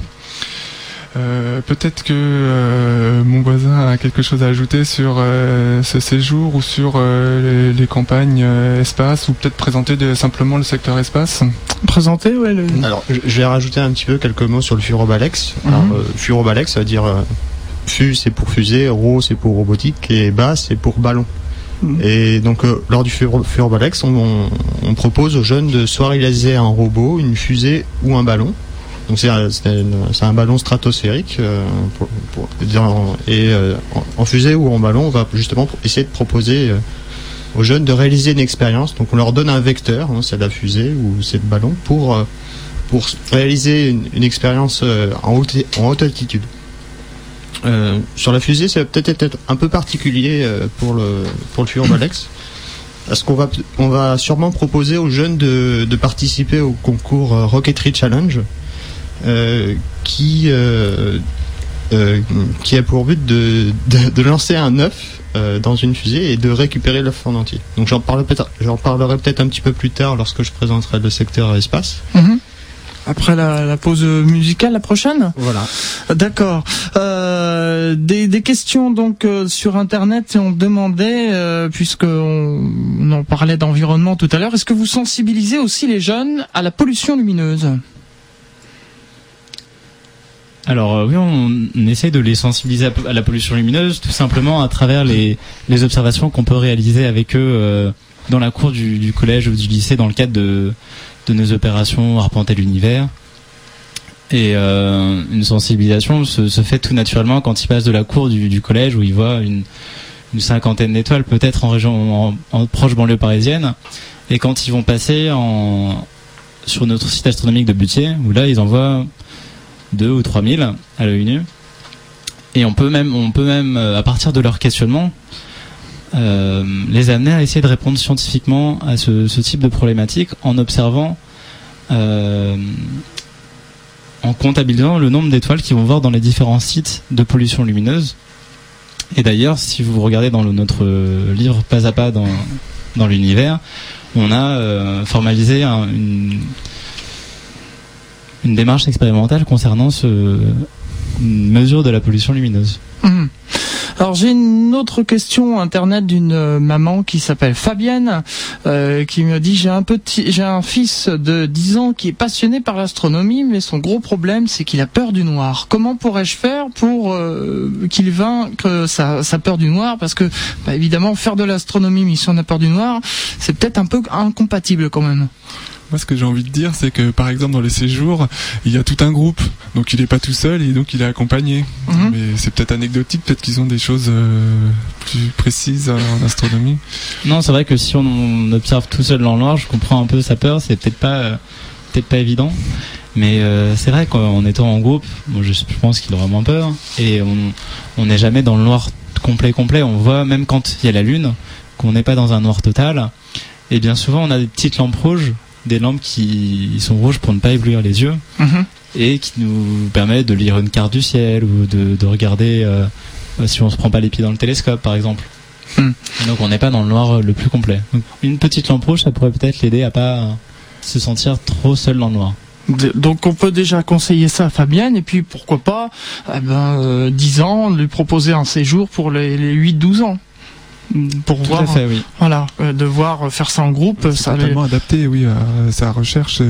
Euh, peut-être que euh, mon voisin a quelque chose à ajouter sur euh, ce séjour ou sur les, campagnes espace ou peut-être présenter simplement le secteur espace. Présenter, ouais. Le... Alors, je vais rajouter un petit peu quelques mots sur le Furobalex. Alors, Furobalex, ça veut dire FU c'est pour fusée, RO c'est pour robotique et BAS c'est pour ballon. Mhm. Et donc lors du Furobalex, on, on, propose aux jeunes de soit réaliser un robot, une fusée ou un ballon. Donc c'est un, ballon stratosphérique euh, et euh, en, fusée ou en ballon, on va justement essayer de proposer euh, aux jeunes de réaliser une expérience. Donc on leur donne un vecteur, hein, c'est la fusée ou c'est le ballon, pour pour réaliser une, expérience en haute, en haute altitude. Sur la fusée, ça va peut-être être un peu particulier pour le pour le futur Alex. Parce qu'on va, on va sûrement proposer aux jeunes de, de participer au concours Rocketry Challenge, euh, qui euh, euh, qui a pour but de, de, lancer un œuf dans une fusée et de récupérer l'œuf en entier. Donc j'en parlerai peut-être, j'en parlerai peut-être un petit peu plus tard lorsque je présenterai le secteur espace. Mhm. Après la, pause musicale, la prochaine Voilà. D'accord. Euh, des, questions donc euh, sur Internet et on demandait, euh, puisqu'on on en parlait d'environnement tout à l'heure, est-ce que vous sensibilisez aussi les jeunes à la pollution lumineuse? Alors euh, oui, on, essaie de les sensibiliser à, la pollution lumineuse tout simplement à travers les, les observations qu'on peut réaliser avec eux dans la cour du, du, collège ou du lycée dans le cadre de, de nos opérations Arpenter l'univers. Et euh, une sensibilisation se, fait tout naturellement quand ils passent de la cour du, collège où ils voient une, cinquantaine d'étoiles peut-être en région proche banlieue parisienne et quand ils vont passer sur notre site astronomique de Butier où là ils en voient 2 ou 3000 à l'œil nu. Et on peut même, on peut même euh, à partir de leur questionnement, euh, les amener à essayer de répondre scientifiquement à ce, type de problématique en observant, euh, en comptabilisant le nombre d'étoiles qu'ils vont voir dans les différents sites de pollution lumineuse. Et d'ailleurs, si vous regardez dans notre livre Pas à pas dans, l'univers, on a formalisé une, démarche expérimentale concernant ce une mesure de la pollution lumineuse. Hum. Alors j'ai une autre question internet d'une euh, maman qui s'appelle Fabienne euh, qui me dit j'ai un petit j'ai un fils de 10 ans qui est passionné par l'astronomie mais son gros problème c'est qu'il a peur du noir. Comment pourrais-je faire pour euh, qu'il vainque sa, sa peur du noir? Parce que bah, évidemment faire de l'astronomie mais si on a peur du noir c'est peut-être un peu incompatible quand même. Moi, ce que j'ai envie de dire, c'est que par exemple dans les séjours, il y a tout un groupe, donc il n'est pas tout seul et donc il est accompagné. Mhm. Mais c'est peut-être anecdotique, peut-être qu'ils ont des choses euh, plus précises en astronomie. Non, c'est vrai que si on observe tout seul dans le noir, je comprends un peu sa peur. C'est peut-être pas, euh, peut-être pas évident. Mais euh, c'est vrai qu'en étant en groupe, je, pense qu'il aura moins peur. Et on n'est jamais dans le noir complet complet. On voit même quand il y a la lune qu'on n'est pas dans un noir total. Et bien souvent, on a des petites lampes rouges des lampes qui sont rouges pour ne pas éblouir les yeux mhm. et qui nous permettent de lire une carte du ciel ou de, regarder euh, si on se prend pas les pieds dans le télescope par exemple. Mhm. Donc on n'est pas dans le noir le plus complet. une petite lampe rouge, ça pourrait peut-être l'aider à pas se sentir trop seul dans le noir. Donc on peut déjà conseiller ça à Fabienne et puis pourquoi pas eh ben, 10 euh, ans, lui proposer un séjour pour les, les 8-12 ans pour voir, voilà, euh, de voir faire ça en groupe. ça tellement adapté, oui, à sa recherche, et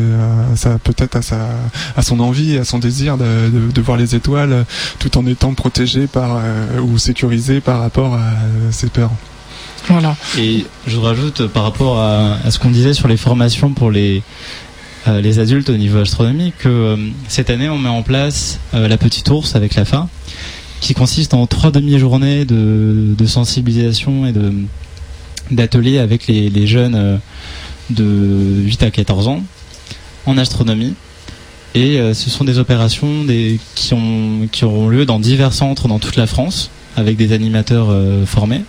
à, peut-être à sa, à son envie, à son désir de, de, voir les étoiles, tout en étant protégé par euh, ou sécurisé par rapport à ses peurs. Voilà. Et je rajoute par rapport à, à ce qu'on disait sur les formations pour les euh, les adultes au niveau astronomique que cette année on met en place la petite ours avec la fin qui consiste en trois demi-journées de, sensibilisation et de d'ateliers avec les, jeunes euh, de 8 à 14 ans en astronomie. Et euh, ce sont des opérations qui, ont, qui auront lieu dans divers centres dans toute la France, avec des animateurs euh, formés,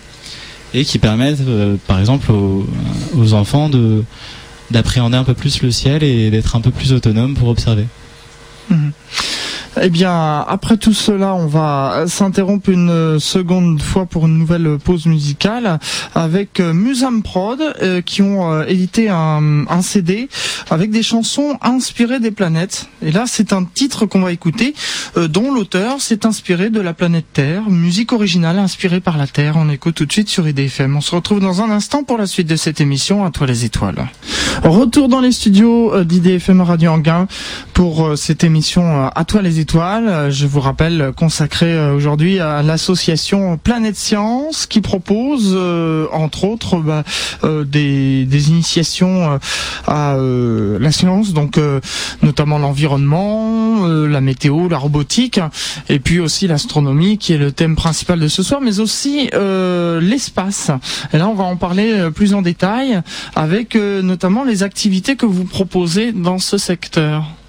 et qui permettent, par exemple, aux, enfants de d'appréhender un peu plus le ciel et d'être un peu plus autonomes pour observer. Mmh. Eh bien, après tout cela, on va s'interrompre une seconde fois pour une nouvelle pause musicale avec euh, Musam Prod euh, qui ont euh, édité un, CD avec des chansons inspirées des planètes. Et là, c'est un titre qu'on va écouter dont l'auteur s'est inspiré de la planète Terre, musique originale inspirée par la Terre. On écoute tout de suite sur IDFM. On se retrouve dans un instant pour la suite de cette émission à toi les étoiles. Retour dans les studios d'IDFM Radio Anguin pour cette émission à toi les étoiles. Euh, je vous rappelle consacré euh, aujourd'hui à l'association Planète Science qui propose euh, entre autres bah, des, des, initiations à la science, donc notamment l'environnement, la météo, la robotique, et puis aussi l'astronomie qui est le thème principal de ce soir, mais aussi l'espace. Et là, on va en parler plus en détail avec notamment les activités que vous proposez dans ce secteur.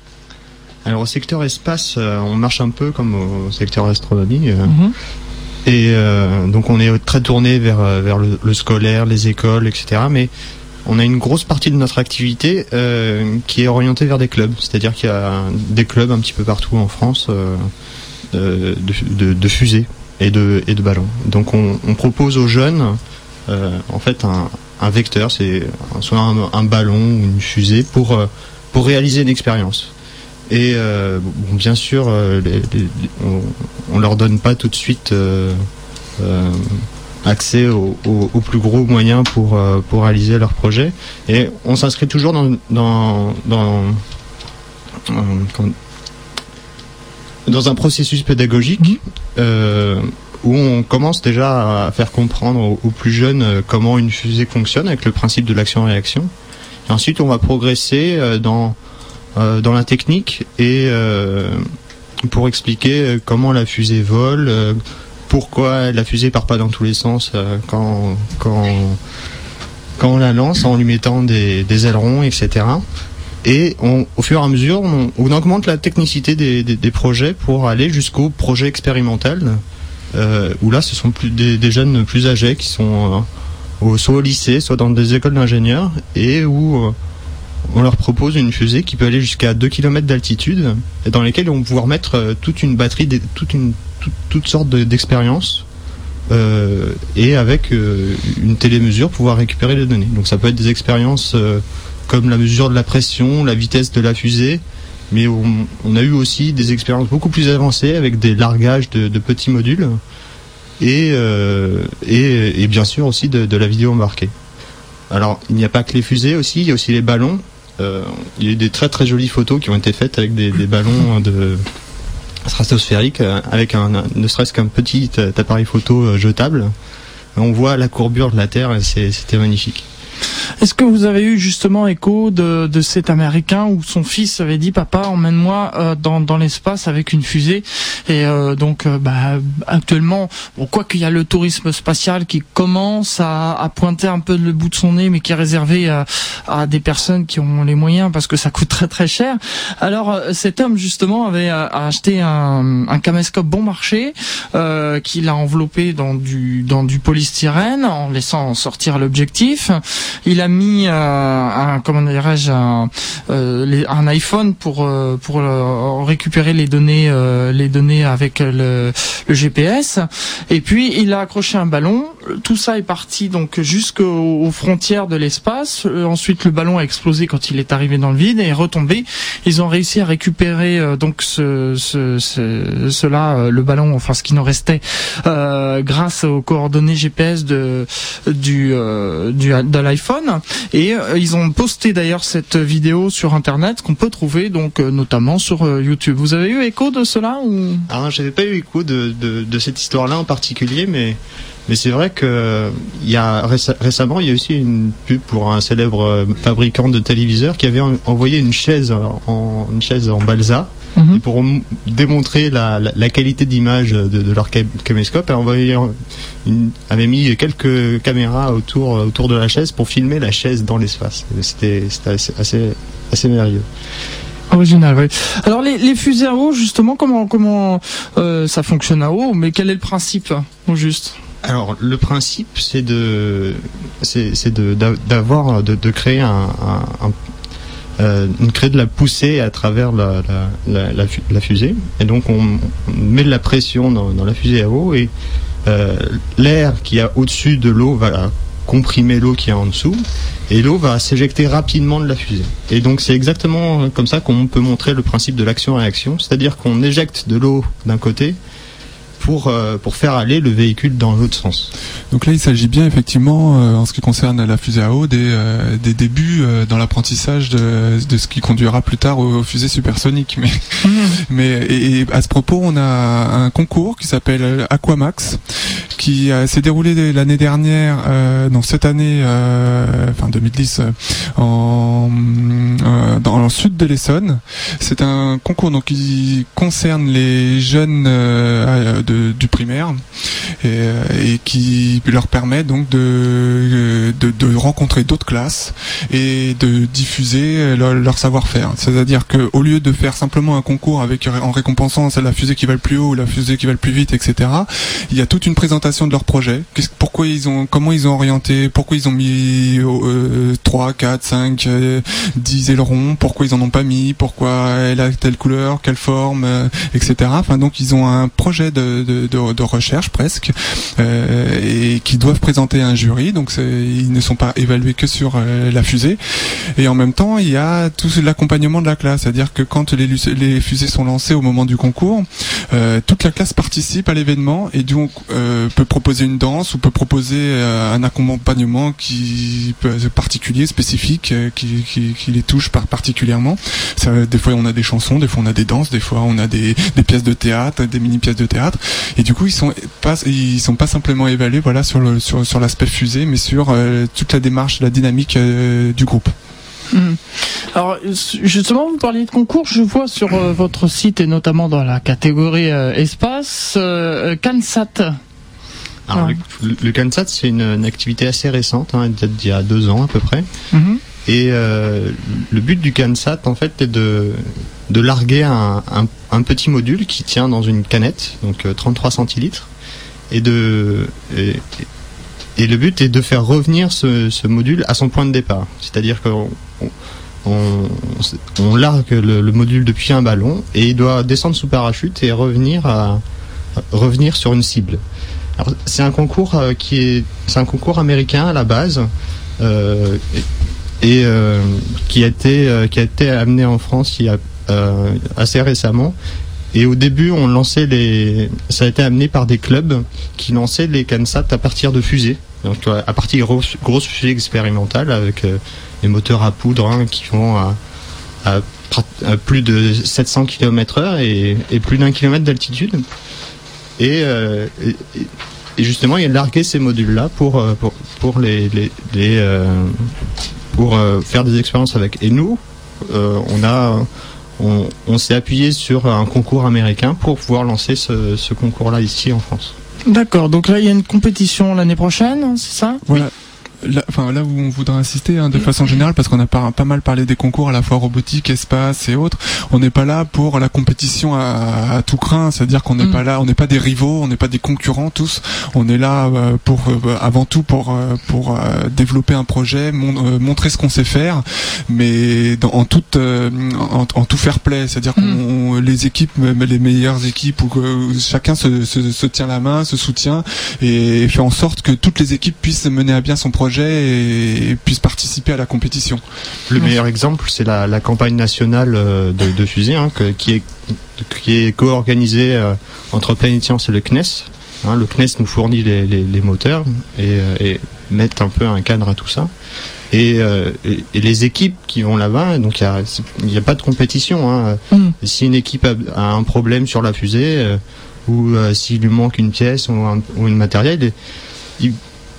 Alors au secteur espace, euh, on marche un peu comme au secteur astronomie. Euh. Mhm. Et euh, donc on est très tourné vers, vers le, scolaire, les écoles, etc. Mais on a une grosse partie de notre activité qui est orientée vers des clubs. C'est-à-dire qu'il y a des clubs un petit peu partout en France de, de, fusées et de, et de ballons. Donc on, propose aux jeunes en fait un, un vecteur, c'est soit un, un, ballon ou une fusée pour, pour réaliser une expérience. Et bon, bien sûr, on, on, leur donne pas tout de suite accès aux, plus gros moyens pour, pour réaliser leur projet. Et on s'inscrit toujours dans, dans, dans, dans un processus pédagogique euh, où on commence déjà à faire comprendre aux, plus jeunes euh, comment une fusée fonctionne avec le principe de l'action-réaction. Et ensuite, on va progresser euh, dans dans la technique et pour expliquer comment la fusée vole, pourquoi la fusée part pas dans tous les sens quand quand quand on la lance en lui mettant des, ailerons, etc. Et au fur et à mesure, on, augmente la technicité des, projets pour aller jusqu'au projet expérimental, euh, où là, ce sont des, jeunes plus âgés qui sont euh, soit au lycée, soit dans des écoles d'ingénieurs, et où euh, on leur propose une fusée qui peut aller jusqu'à 2 km d'altitude, et dans lesquelles on va pouvoir mettre toute une batterie, toute toutes sortes d'expériences. et avec une télémesure pouvoir récupérer les données. Donc ça peut être des expériences comme la mesure de la pression, la vitesse de la fusée. Mais on, a eu aussi des expériences beaucoup plus avancées avec des largages de, petits modules euh, et, et, bien sûr aussi de, la vidéo embarquée. Alors il n'y a pas que les fusées aussi, il y a aussi les ballons. Euh, il y a eu des très très jolies photos qui ont été faites avec des, ballons de stratosphériques euh, avec un, ne serait-ce qu'un petit appareil photo jetable. On voit la courbure de la Terre et c'était magnifique. Est-ce que vous avez eu justement écho de, cet Américain où son fils avait dit papa emmène-moi euh, dans, l'espace avec une fusée et euh, donc euh, bah, actuellement bon, quoi qu'il y a le tourisme spatial qui commence à, pointer un peu le bout de son nez mais qui est réservé à, à, des personnes qui ont les moyens parce que ça coûte très très cher. Alors cet homme justement avait acheté un, un caméscope bon marché qu'il a enveloppé dans du polystyrène en laissant sortir l'objectif. Il a mis euh, un comment dirais-je un, euh, un, iPhone pour euh, pour récupérer les données les données avec le, le, GPS et puis il a accroché un ballon. Tout ça est parti donc jusqu'aux frontières de l'espace. Ensuite le ballon a explosé quand il est arrivé dans le vide et est retombé. Ils ont réussi à récupérer donc ce, ce, ce cela le ballon enfin ce qui nous restait grâce aux coordonnées GPS de du, du de l'iPhone et euh, ils ont posté d'ailleurs cette vidéo sur internet qu'on peut trouver donc euh, notamment sur euh, YouTube. Vous avez eu écho de cela ou? Ah, j'avais pas eu écho de, cette histoire-là en particulier, mais mais c'est vrai que il y a récemment il y a aussi une pub pour un célèbre fabricant de téléviseurs qui avait envoyé une chaise une chaise en balsa Mhm. pour démontrer la, la, qualité d'image de, de, leur caméscope, et une, avait mis quelques caméras autour, autour de la chaise pour filmer la chaise dans l'espace. C'était assez, assez, assez merveilleux. Original, oui. Alors les, les, fusées à eau, justement, comment comment euh, ça fonctionne à eau? Mais quel est le principe, au juste? Alors le principe c'est de c'est de d'avoir de, de, créer un, un, euh, on crée de la poussée à travers la, la, fusée. Et donc on, met de la pression dans, dans la fusée à eau et euh, l'air qui a au-dessus de l'eau va comprimer l'eau qui est en dessous et l'eau va s'éjecter rapidement de la fusée. Et donc c'est exactement comme ça qu'on peut montrer le principe de l'action-réaction, c'est-à-dire qu'on éjecte de l'eau d'un côté pour, euh, pour faire aller le véhicule dans l'autre sens. Donc là, il s'agit bien effectivement, euh, en ce qui concerne la fusée à eau, des, euh, des débuts dans l'apprentissage de, de ce qui conduira plus tard aux, fusées supersoniques. Mais, mmh. mais et, à ce propos, on a un concours qui s'appelle Aquamax, qui s'est déroulé l'année dernière, non cette année, enfin 2010, en, dans le sud de l'Essonne. C'est un concours donc qui concerne les jeunes de du primaire et, et, qui leur permet donc de, de, de rencontrer d'autres classes et de diffuser leur, savoir-faire. C'est-à-dire qu'au lieu de faire simplement un concours avec en récompensant la fusée qui va le plus haut ou la fusée qui va le plus vite, etc. Il y a toute une présentation de leur projet. Pourquoi ils ont, comment ils ont orienté, pourquoi ils ont mis euh, 3, 4, 5, 10 ailerons, pourquoi ils en ont pas mis, pourquoi elle a telle couleur, quelle forme, euh, etc. Enfin donc ils ont un projet de de, de, de recherche presque, et qui doivent présenter un jury. Donc ils ne sont pas évalués que sur la fusée. Et en même temps, il y a tout l'accompagnement de la classe, c'est-à-dire que quand les, les, fusées sont lancées au moment du concours, toute la classe participe à l'événement et donc peut proposer une danse ou peut proposer un accompagnement qui peut particulier, spécifique, qui, qui, qui les touche particulièrement. Ça, des fois on a des chansons, des fois on a des danses, des fois on a des, des pièces de théâtre, des mini pièces de théâtre. Et du coup ils sont pas ils sont pas simplement évalués voilà sur le sur, sur l'aspect fusée, mais sur euh, toute la démarche, la dynamique euh, du groupe. Hmm. Alors justement, vous parliez de concours, je vois sur euh, votre site et notamment dans la catégorie espace, CanSat. Alors, le, le, CanSat, c'est une, activité assez récente, hein, d'il y a deux ans à peu près. Mm-hmm. Et euh, le but du CanSat, en fait, est de, de larguer un, un, petit module qui tient dans une canette, donc 33 euh, centilitres, et de et, le but est de faire revenir ce, module à son point de départ. C'est-à-dire qu'on on, on, largue le, module depuis un ballon et il doit descendre sous parachute et revenir à revenir sur une cible. C'est un concours euh, est un concours américain à la base. Et euh, qui a été euh, qui a été amené en France il y a euh, assez récemment. Et au début, on lançait les, ça a été amené par des clubs qui lançaient les CanSat à partir de fusées. Donc à partir de grosses, fusées expérimentales avec des moteurs à poudre hein, qui vont à, plus de 700 km/h et, plus d'un kilomètre d'altitude. Et, justement, il a largué ces modules-là pour, pour, pour les pour euh, faire des expériences avec. Et nous, euh, on a on, s'est appuyé sur un concours américain pour pouvoir lancer ce, ce concours-là ici en France. D'accord, donc là il y a une compétition l'année prochaine, c'est ça? Voilà là, enfin là où on voudrait insister hein, de façon générale parce qu'on a pas, pas mal parlé des concours à la fois robotique, espace et autres. On n'est pas là pour la compétition à, à tout craint, c'est-à-dire qu'on n'est mm. pas là, on n'est pas des rivaux, on n'est pas des concurrents tous. On est là euh, pour euh, avant tout pour euh, pour développer un projet, montrer ce qu'on sait faire, mais dans, en toute en, en, tout fair play, c'est-à-dire mm. les équipes, même les meilleures équipes, où chacun se, se, se tient la main, se soutient et fait en sorte que toutes les équipes puissent mener à bien son projet et, puissent participer à la compétition. Le meilleur exemple, c'est la, campagne nationale euh, de, fusée, hein, qui est qui est co-organisée euh, entre Planète Science et le CNES. Hein, le CNES nous fournit les, moteurs et, euh, et, met un peu un cadre à tout ça. Et, les équipes qui vont là-bas, donc il n'y a, pas de compétition. Hein. Mm. Si une équipe a, un problème sur la fusée ou s'il lui manque une pièce ou un, ou une matériel, il,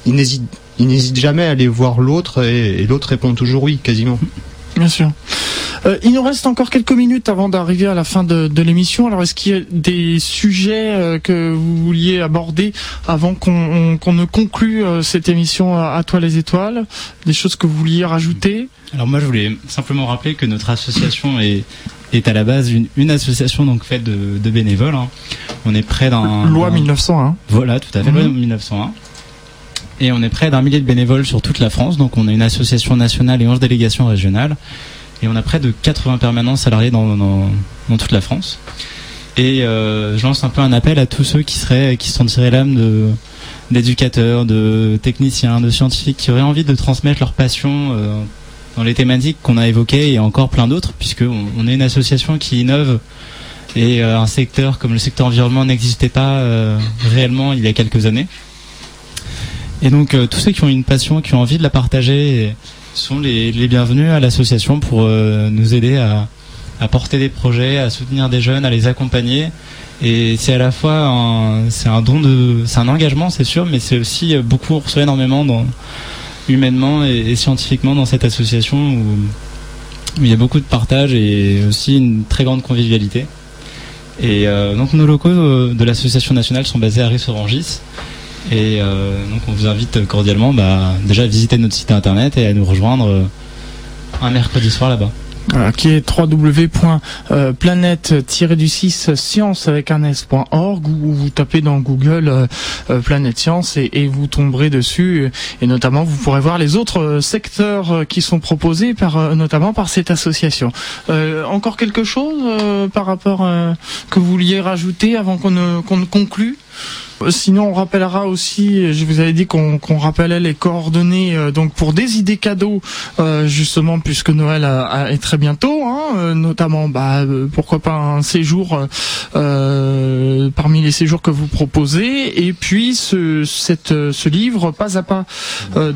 il n'hésite il n'hésite jamais à aller voir l'autre et, l'autre répond toujours oui, quasiment. Bien sûr. Euh, il nous reste encore quelques minutes avant d'arriver à la fin de, l'émission. Alors, est-ce qu'il y a des sujets euh, que vous vouliez aborder avant qu'on ne conclue euh, cette émission à, toi les étoiles? Des choses que vous vouliez rajouter? Alors moi, je voulais simplement rappeler que notre association est, est à la base une, association donc faite de, bénévoles. Hein. On est près d'un loi 1901. Voilà, tout à fait, loi 1901. Et on est près d'un millier de bénévoles sur toute la France. Donc on a une association nationale et 11 délégations régionales. Et on a près de 80 permanents salariés dans, dans, toute la France. Et euh, je lance un peu un appel à tous ceux qui seraient, qui sont tirés l'âme de d'éducateurs, de techniciens, de scientifiques qui auraient envie de transmettre leur passion euh, dans les thématiques qu'on a évoquées et encore plein d'autres, puisque on, est une association qui innove et euh, un secteur comme le secteur environnement n'existait pas réellement il y a quelques années. Et donc euh, tous ceux qui ont une passion, qui ont envie de la partager, sont les, bienvenus à l'association pour euh, nous aider à, porter des projets, à soutenir des jeunes, à les accompagner. Et c'est à la fois un, c'est un don de, c'est un engagement, c'est sûr, mais c'est aussi euh, beaucoup, on reçoit énormément dans, humainement et, scientifiquement dans cette association où, il y a beaucoup de partage et aussi une très grande convivialité. Et donc nos locaux de l'association nationale sont basés à Rissorangis. Et euh, donc on vous invite cordialement bah, déjà à visiter notre site internet et à nous rejoindre euh, un mercredi soir là-bas. qui est www.planète-du-6science avec un s.org ou vous tapez dans Google euh, euh, Planète Science et, vous tomberez dessus et notamment vous pourrez voir les autres euh, secteurs qui sont proposés par notamment par cette association. encore quelque chose par rapport que vous vouliez rajouter avant qu'on qu'on ne conclue? Sinon, on rappellera aussi, je vous avais dit qu'on rappelait les coordonnées euh, donc pour des idées cadeaux, euh, justement puisque Noël est très bientôt, hein, euh, notamment bah, pourquoi pas un séjour parmi les séjours que vous proposez, et puis ce, livre pas à pas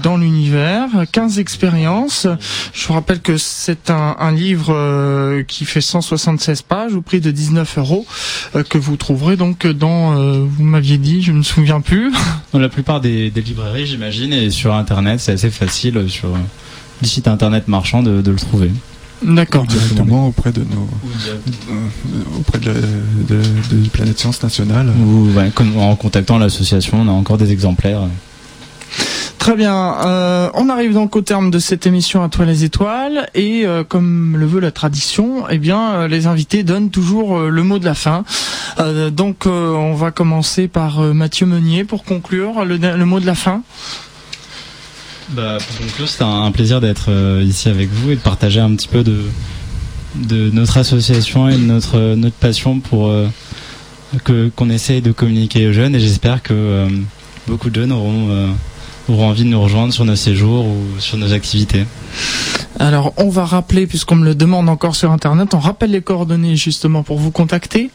dans l'univers, 15 expériences. Je vous rappelle que c'est un, livre qui fait 176 pages au prix de 19 euros que vous trouverez donc dans, vous m'aviez dit je ne me souviens plus. Dans la plupart des, librairies, j'imagine, et sur Internet, c'est assez facile euh, sur les sites Internet marchands de, le trouver. D'accord. Directement auprès de nos, euh, auprès de, de, Planète Science Nationale. Ou en contactant l'association, on a encore des exemplaires. Très bien. Euh, on arrive donc au terme de cette émission à toi les étoiles et euh, comme le veut la tradition, eh bien euh, les invités donnent toujours le mot de la fin. donc on va commencer par Mathieu Meunier pour conclure le, mot de la fin. Bah, pour conclure, c'est un, plaisir d'être ici avec vous et de partager un petit peu de notre association et de notre notre passion pour que qu'on essaye de communiquer aux jeunes et j'espère que beaucoup de jeunes auront auront envie de nous rejoindre sur nos séjours ou sur nos activités. Alors, on va rappeler, puisqu'on me le demande encore sur Internet, on rappelle les coordonnées justement pour vous contacter.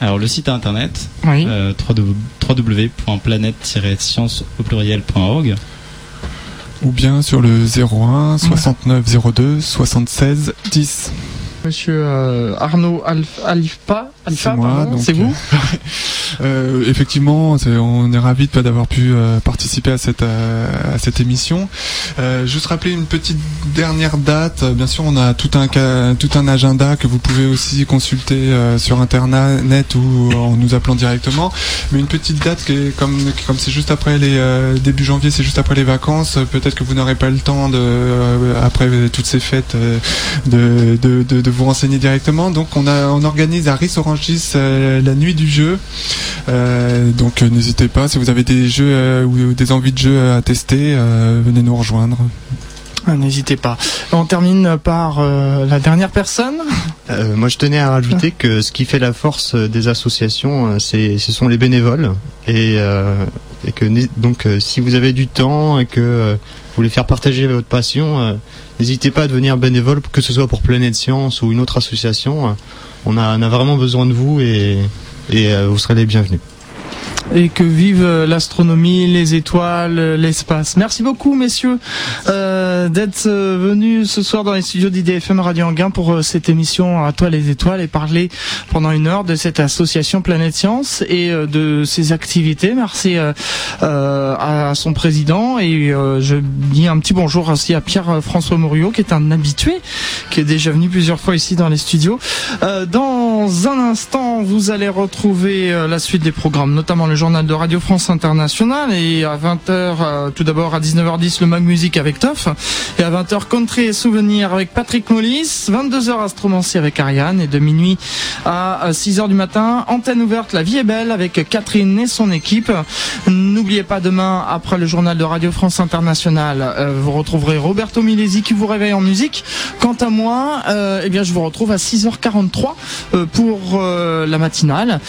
Alors, le site internet, oui. euh, www.planète-science au pluriel.org ou bien sur le 01 69 02 76 10. Monsieur euh, Arnaud Alfa, c'est vous euh, Effectivement, on est ravi d'avoir pu euh, participer à cette à cette émission. juste rappeler une petite dernière date. Bien sûr, on a tout un tout un agenda que vous pouvez aussi consulter sur internet ou en nous appelant directement. Mais une petite date qui comme comme c'est juste après les début janvier, c'est juste après les vacances. Peut-être que vous n'aurez pas le temps de après toutes ces fêtes de, de, de vous renseigner directement. Donc on, a, on organise à Ris Orangis euh, la nuit du jeu. Euh, donc euh, n'hésitez pas, si vous avez des jeux ou des envies de jeux à tester, venez nous rejoindre. Ah, n'hésitez pas. On termine par la dernière personne. moi, je tenais à rajouter que ce qui fait la force des associations, c'est, ce sont les bénévoles. Et, et que donc, si vous avez du temps et que vous voulez faire partager votre passion, n'hésitez pas à devenir bénévole, que ce soit pour Planète Science ou une autre association. On a, a vraiment besoin de vous et, et euh, vous serez les bienvenus et que vive l'astronomie, les étoiles, l'espace. Merci beaucoup, messieurs, euh, d'être euh, venus ce soir dans les studios d'IDFM Radio Anguin pour euh, cette émission à toi les étoiles et parler pendant une heure de cette association Planète Science et de ses activités. Merci à son président et je dis un petit bonjour aussi à Pierre-François Mouriot qui est un habitué, qui est déjà venu plusieurs fois ici dans les studios. dans un instant, vous allez retrouver la suite des programmes, notamment le journal de Radio France Internationale et à 20h, euh, tout d'abord à 19h10 le Mag Music avec Toff et à 20h Country et Souvenirs avec Patrick Mollis, 22h Astromancie avec Ariane et de minuit à 6h du matin, antenne ouverte La Vie est belle avec Catherine et son équipe. N'oubliez pas demain après le journal de Radio France Internationale, euh, vous retrouverez Roberto Milesi qui vous réveille en musique. Quant à moi, euh, eh bien je vous retrouve à 6h43 pour la matinale.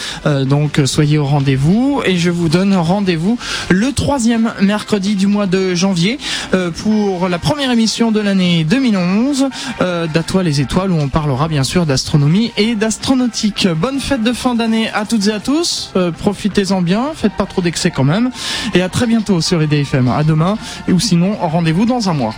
donc soyez au rendez-vous et je vous donne rendez-vous le troisième mercredi du mois de janvier euh, pour la première émission de l'année 2011 euh, d'Atoile les étoiles où on parlera bien sûr d'astronomie et d'astronautique. Bonne fête de fin d'année à toutes et à tous. Euh, profitez-en bien, faites pas trop d'excès quand même et à très bientôt sur les DFM. À demain ou sinon rendez-vous dans un mois.